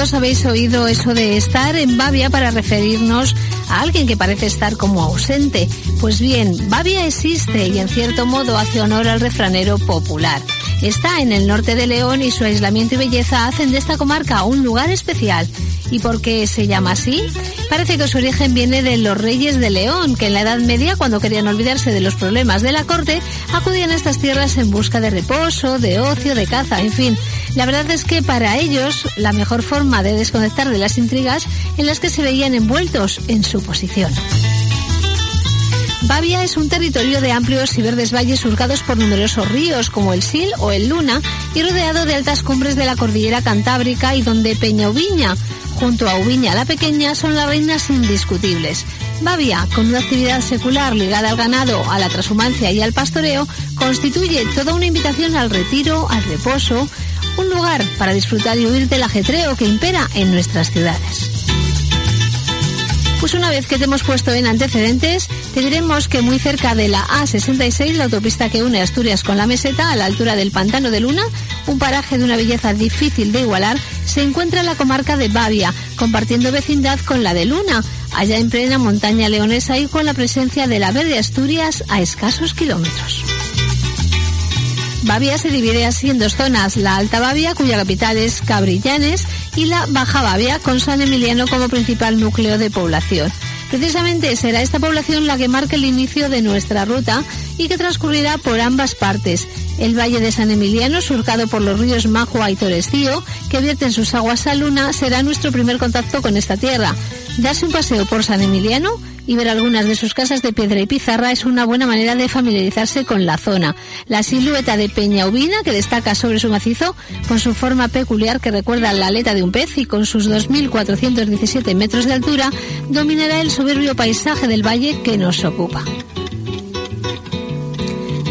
todos habéis oído eso de estar en Bavia para referirnos a alguien que parece estar como ausente. Pues bien, Bavia existe y en cierto modo hace honor al refranero popular. Está en el norte de León y su aislamiento y belleza hacen de esta comarca un lugar especial. ¿Y por qué se llama así? Parece que su origen viene de los reyes de León, que en la Edad Media, cuando querían olvidarse de los problemas de la corte, acudían a estas tierras en busca de reposo, de ocio, de caza, en fin. La verdad es que para ellos la mejor forma de desconectar de las intrigas en las que se veían envueltos en su posición. Bavia es un territorio de amplios y verdes valles surcados por numerosos ríos como el Sil o el Luna y rodeado de altas cumbres de la cordillera cantábrica y donde Peña Ubiña, junto a Ubiña la Pequeña, son las reinas indiscutibles. Bavia, con una actividad secular ligada al ganado, a la transhumancia y al pastoreo, constituye toda una invitación al retiro, al reposo, un lugar para disfrutar y huir del ajetreo que impera en nuestras ciudades. Pues una vez que te hemos puesto en antecedentes, te diremos que muy cerca de la A66, la autopista que une Asturias con la meseta, a la altura del Pantano de Luna, un paraje de una belleza difícil de igualar, se encuentra la comarca de Bavia, compartiendo vecindad con la de Luna, allá en plena montaña leonesa y con la presencia de la verde Asturias a escasos kilómetros. Bavia se divide así en dos zonas, la Alta Bavia, cuya capital es Cabrillanes, y la Baja Bavia, con San Emiliano como principal núcleo de población. Precisamente será esta población la que marque el inicio de nuestra ruta y que transcurrirá por ambas partes. El Valle de San Emiliano, surcado por los ríos Majua y Torestío, que vierten sus aguas a Luna, será nuestro primer contacto con esta tierra. Darse un paseo por San Emiliano y ver algunas de sus casas de piedra y pizarra es una buena manera de familiarizarse con la zona. La silueta de Peña Ubina, que destaca sobre su macizo, con su forma peculiar que recuerda la aleta de un pez y con sus 2.417 metros de altura, dominará el soberbio paisaje del valle que nos ocupa.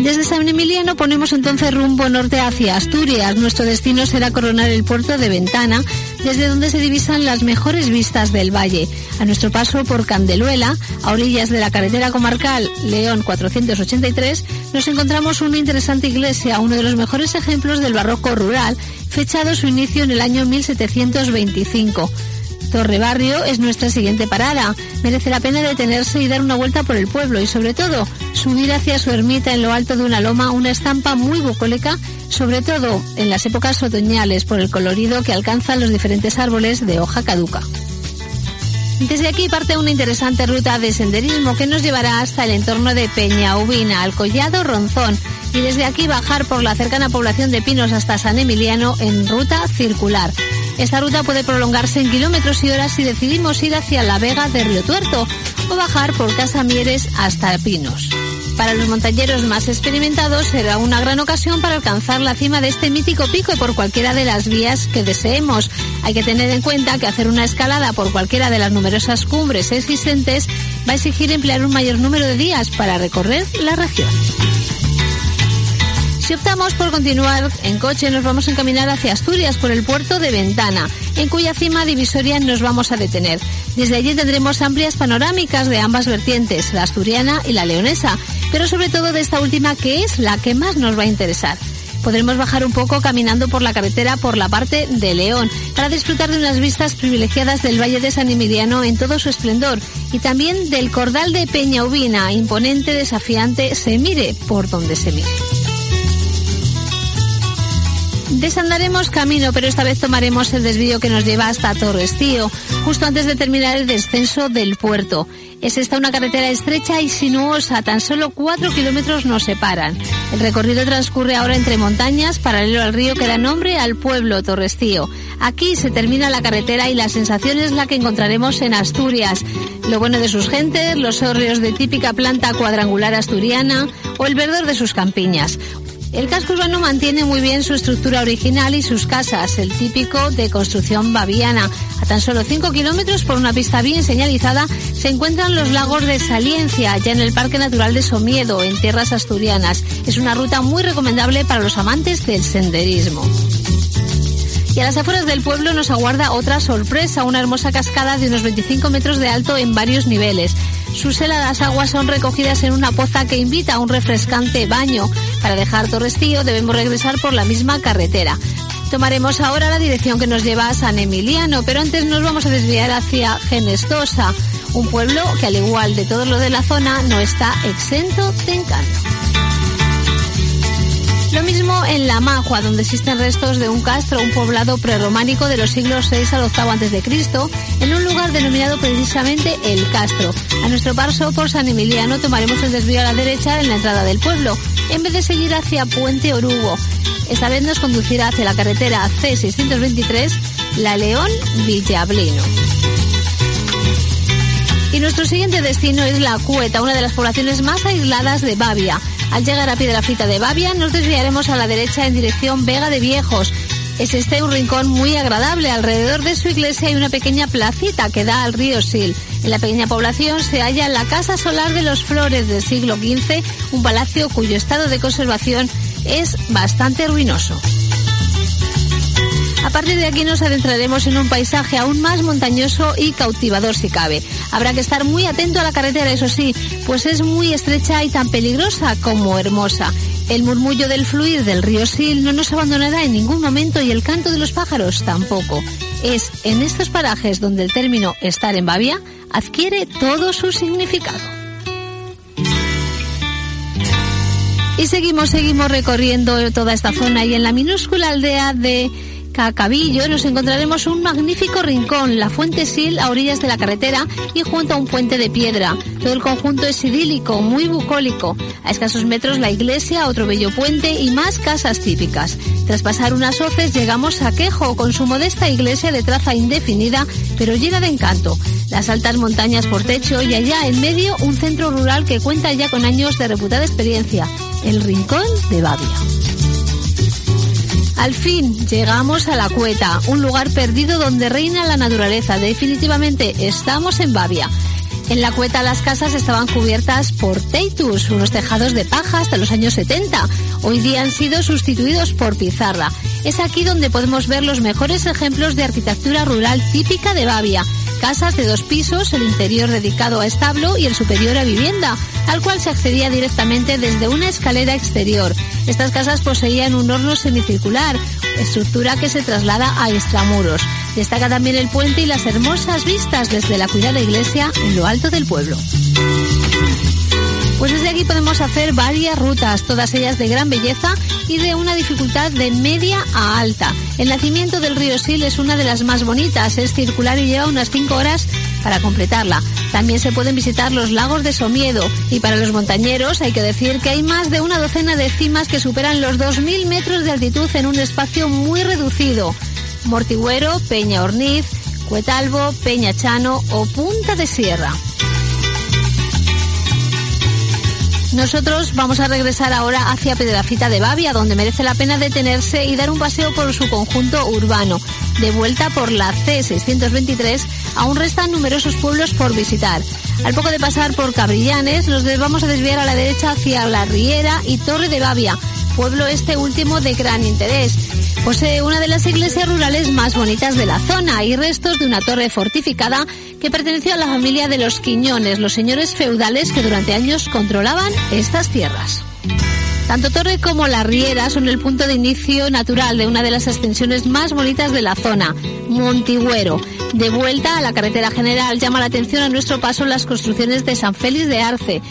Desde San Emiliano ponemos entonces rumbo norte hacia Asturias. Nuestro destino será coronar el puerto de Ventana, desde donde se divisan las mejores vistas del valle. A nuestro paso por Candeluela, a orillas de la carretera comarcal León 483, nos encontramos una interesante iglesia, uno de los mejores ejemplos del barroco rural, fechado su inicio en el año 1725. Torre Barrio es nuestra siguiente parada. Merece la pena detenerse y dar una vuelta por el pueblo y sobre todo subir hacia su ermita en lo alto de una loma una estampa muy bucólica, sobre todo en las épocas otoñales por el colorido que alcanzan los diferentes árboles de hoja caduca. Desde aquí parte una interesante ruta de senderismo que nos llevará hasta el entorno de Peña Ubina, al Collado Ronzón, y desde aquí bajar por la cercana población de Pinos hasta San Emiliano en ruta circular. Esta ruta puede prolongarse en kilómetros y horas si decidimos ir hacia la Vega de Río Tuerto o bajar por Casamieres hasta Pinos. Para los montañeros más experimentados será una gran ocasión para alcanzar la cima de este mítico pico por cualquiera de las vías que deseemos. Hay que tener en cuenta que hacer una escalada por cualquiera de las numerosas cumbres existentes va a exigir emplear un mayor número de días para recorrer la región. Si optamos por continuar en coche, nos vamos a encaminar hacia Asturias por el puerto de Ventana, en cuya cima divisoria nos vamos a detener. Desde allí tendremos amplias panorámicas de ambas vertientes, la asturiana y la leonesa, pero sobre todo de esta última que es la que más nos va a interesar podremos bajar un poco caminando por la carretera por la parte de León para disfrutar de unas vistas privilegiadas del Valle de San Emiliano en todo su esplendor y también del cordal de Peña Ubina, imponente, desafiante, se mire por donde se mire. Desandaremos camino, pero esta vez tomaremos el desvío que nos lleva hasta Torrestío, justo antes de terminar el descenso del puerto. Es esta una carretera estrecha y sinuosa, tan solo cuatro kilómetros nos separan. El recorrido transcurre ahora entre montañas, paralelo al río que da nombre al pueblo Torrestío. Aquí se termina la carretera y la sensación es la que encontraremos en Asturias. Lo bueno de sus gentes, los hórreos de típica planta cuadrangular asturiana o el verdor de sus campiñas. El casco urbano mantiene muy bien su estructura original y sus casas, el típico de construcción baviana. A tan solo 5 kilómetros por una pista bien señalizada se encuentran los lagos de Saliencia, ya en el Parque Natural de Somiedo, en tierras asturianas. Es una ruta muy recomendable para los amantes del senderismo. Y a las afueras del pueblo nos aguarda otra sorpresa, una hermosa cascada de unos 25 metros de alto en varios niveles. Sus heladas aguas son recogidas en una poza que invita a un refrescante baño. Para dejar Torrestío debemos regresar por la misma carretera. Tomaremos ahora la dirección que nos lleva a San Emiliano, pero antes nos vamos a desviar hacia Genestosa, un pueblo que al igual de todo lo de la zona no está exento de encanto. Lo mismo en La Majua, donde existen restos de un castro, un poblado prerrománico de los siglos VI al VIII a.C., en un lugar denominado precisamente El Castro. A nuestro paso por San Emiliano tomaremos el desvío a la derecha en la entrada del pueblo, en vez de seguir hacia Puente Orugo. Esta vez nos conducirá hacia la carretera C623, La León Villablino. Y nuestro siguiente destino es La Cueta, una de las poblaciones más aisladas de Bavia. Al llegar a Piedrafita de Bavia, nos desviaremos a la derecha en dirección Vega de Viejos. Es este un rincón muy agradable. Alrededor de su iglesia hay una pequeña placita que da al río Sil. En la pequeña población se halla la Casa Solar de los Flores del siglo XV, un palacio cuyo estado de conservación es bastante ruinoso. A partir de aquí nos adentraremos en un paisaje aún más montañoso y cautivador si cabe. Habrá que estar muy atento a la carretera, eso sí, pues es muy estrecha y tan peligrosa como hermosa. El murmullo del fluir del río Sil no nos abandonará en ningún momento y el canto de los pájaros tampoco. Es en estos parajes donde el término estar en Bavia adquiere todo su significado. Y seguimos, seguimos recorriendo toda esta zona y en la minúscula aldea de Cacabillo nos encontraremos un magnífico rincón, la Fuente Sil a orillas de la carretera y junto a un puente de piedra. Todo el conjunto es idílico, muy bucólico. A escasos metros la iglesia, otro bello puente y más casas típicas. Tras pasar unas hoces llegamos a Quejo con su modesta iglesia de traza indefinida pero llena de encanto. Las altas montañas por techo y allá en medio un centro rural que cuenta ya con años de reputada experiencia, el Rincón de Bavia. Al fin llegamos a la Cueta, un lugar perdido donde reina la naturaleza. Definitivamente estamos en Bavia. En la cueta las casas estaban cubiertas por teitus, unos tejados de paja hasta los años 70. Hoy día han sido sustituidos por pizarra. Es aquí donde podemos ver los mejores ejemplos de arquitectura rural típica de Bavia. Casas de dos pisos, el interior dedicado a establo y el superior a vivienda, al cual se accedía directamente desde una escalera exterior. Estas casas poseían un horno semicircular, estructura que se traslada a extramuros. Destaca también el puente y las hermosas vistas desde la cuidada iglesia en lo alto del pueblo. Pues desde aquí podemos hacer varias rutas, todas ellas de gran belleza y de una dificultad de media a alta. El nacimiento del río Sil es una de las más bonitas, es circular y lleva unas 5 horas para completarla. También se pueden visitar los lagos de Somiedo y para los montañeros hay que decir que hay más de una docena de cimas que superan los 2.000 metros de altitud en un espacio muy reducido. Mortigüero, Peña Orniz, Cuetalbo, Peña Chano o Punta de Sierra. Nosotros vamos a regresar ahora hacia Pedrafita de Bavia, donde merece la pena detenerse y dar un paseo por su conjunto urbano. De vuelta por la C623, aún restan numerosos pueblos por visitar. Al poco de pasar por Cabrillanes, nos vamos a desviar a la derecha hacia La Riera y Torre de Bavia, pueblo este último de gran interés. Posee una de las iglesias rurales más bonitas de la zona y restos de una torre fortificada que perteneció a la familia de los Quiñones, los señores feudales que durante años controlaban estas tierras. Tanto Torre como La Riera son el punto de inicio natural de una de las extensiones más bonitas de la zona, Montigüero. De vuelta a la carretera general llama la atención a nuestro paso las construcciones de San Félix de Arce.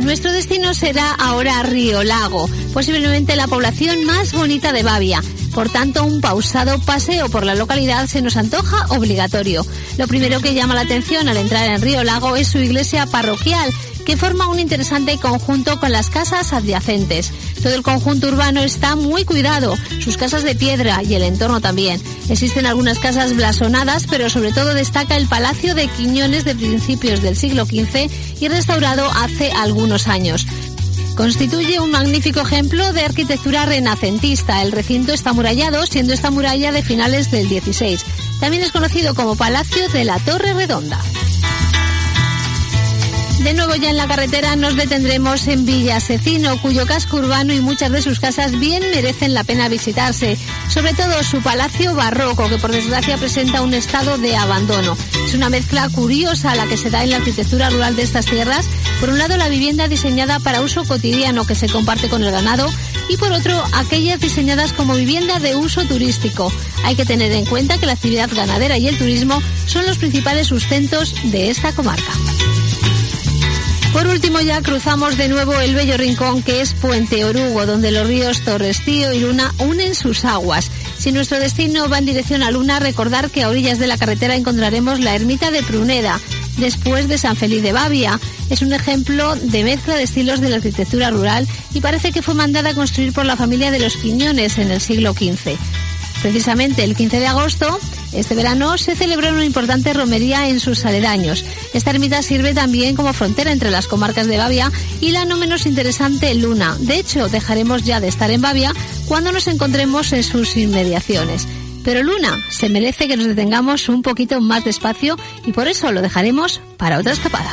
Nuestro destino será ahora Río Lago, posiblemente la población más bonita de Bavia. Por tanto, un pausado paseo por la localidad se nos antoja obligatorio. Lo primero que llama la atención al entrar en Río Lago es su iglesia parroquial, que forma un interesante conjunto con las casas adyacentes. Todo el conjunto urbano está muy cuidado, sus casas de piedra y el entorno también. Existen algunas casas blasonadas, pero sobre todo destaca el Palacio de Quiñones de principios del siglo XV y restaurado hace algunos años. Constituye un magnífico ejemplo de arquitectura renacentista. El recinto está amurallado, siendo esta muralla de finales del XVI. También es conocido como Palacio de la Torre Redonda. De nuevo ya en la carretera nos detendremos en Villa Secino, cuyo casco urbano y muchas de sus casas bien merecen la pena visitarse. Sobre todo su palacio barroco, que por desgracia presenta un estado de abandono. Es una mezcla curiosa la que se da en la arquitectura rural de estas tierras. Por un lado la vivienda diseñada para uso cotidiano que se comparte con el ganado y por otro aquellas diseñadas como vivienda de uso turístico. Hay que tener en cuenta que la actividad ganadera y el turismo son los principales sustentos de esta comarca. Por último ya cruzamos de nuevo el bello rincón que es Puente Orugo, donde los ríos Torrestío y Luna unen sus aguas. Si nuestro destino va en dirección a Luna, recordar que a orillas de la carretera encontraremos la ermita de Pruneda, después de San Feliz de Bavia. Es un ejemplo de mezcla de estilos de la arquitectura rural y parece que fue mandada a construir por la familia de los Quiñones en el siglo XV. Precisamente el 15 de agosto, este verano, se celebró una importante romería en sus aledaños. Esta ermita sirve también como frontera entre las comarcas de Bavia y la no menos interesante Luna. De hecho, dejaremos ya de estar en Bavia cuando nos encontremos en sus inmediaciones. Pero Luna se merece que nos detengamos un poquito más despacio y por eso lo dejaremos para otra escapada.